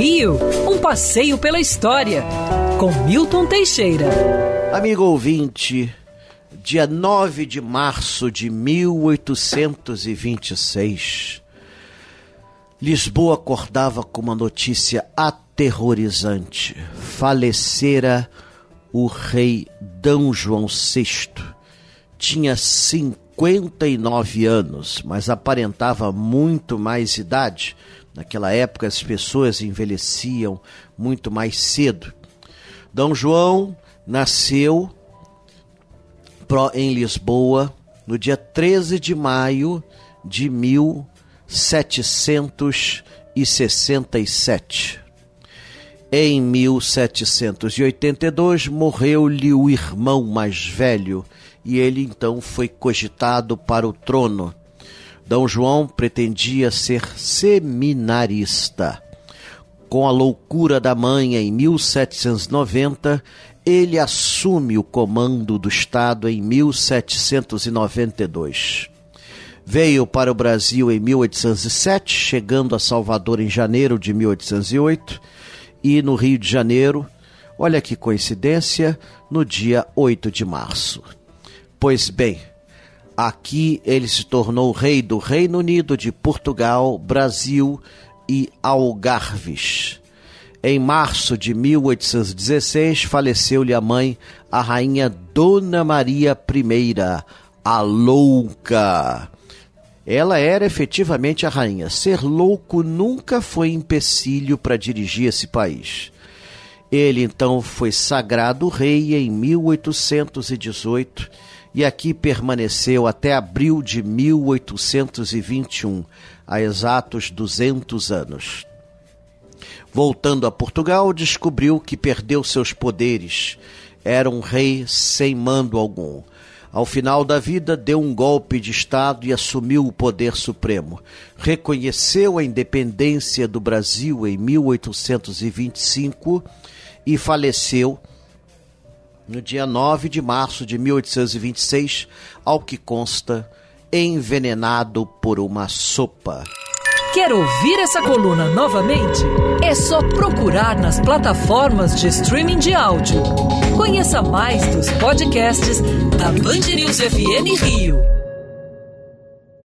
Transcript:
Rio, um passeio pela história, com Milton Teixeira. Amigo ouvinte, dia 9 de março de 1826, Lisboa acordava com uma notícia aterrorizante. Falecera o rei D. João VI. Tinha 59 anos, mas aparentava muito mais idade Naquela época as pessoas envelheciam muito mais cedo. Dom João nasceu em Lisboa no dia 13 de maio de 1767. Em 1782 morreu-lhe o irmão mais velho e ele então foi cogitado para o trono. D. João pretendia ser seminarista. Com a loucura da mãe em 1790, ele assume o comando do Estado em 1792. Veio para o Brasil em 1807, chegando a Salvador em janeiro de 1808 e no Rio de Janeiro, olha que coincidência, no dia 8 de março. Pois bem, Aqui ele se tornou rei do Reino Unido, de Portugal, Brasil e Algarves. Em março de 1816, faleceu-lhe a mãe, a rainha Dona Maria I, a louca. Ela era efetivamente a rainha. Ser louco nunca foi empecilho para dirigir esse país. Ele então foi sagrado rei em 1818 e aqui permaneceu até abril de 1821, há exatos 200 anos. Voltando a Portugal, descobriu que perdeu seus poderes. Era um rei sem mando algum. Ao final da vida, deu um golpe de Estado e assumiu o poder supremo. Reconheceu a independência do Brasil em 1825 e faleceu no dia 9 de março de 1826, ao que consta, envenenado por uma sopa. Quer ouvir essa coluna novamente? É só procurar nas plataformas de streaming de áudio. Conheça mais dos podcasts da Band News FM Rio.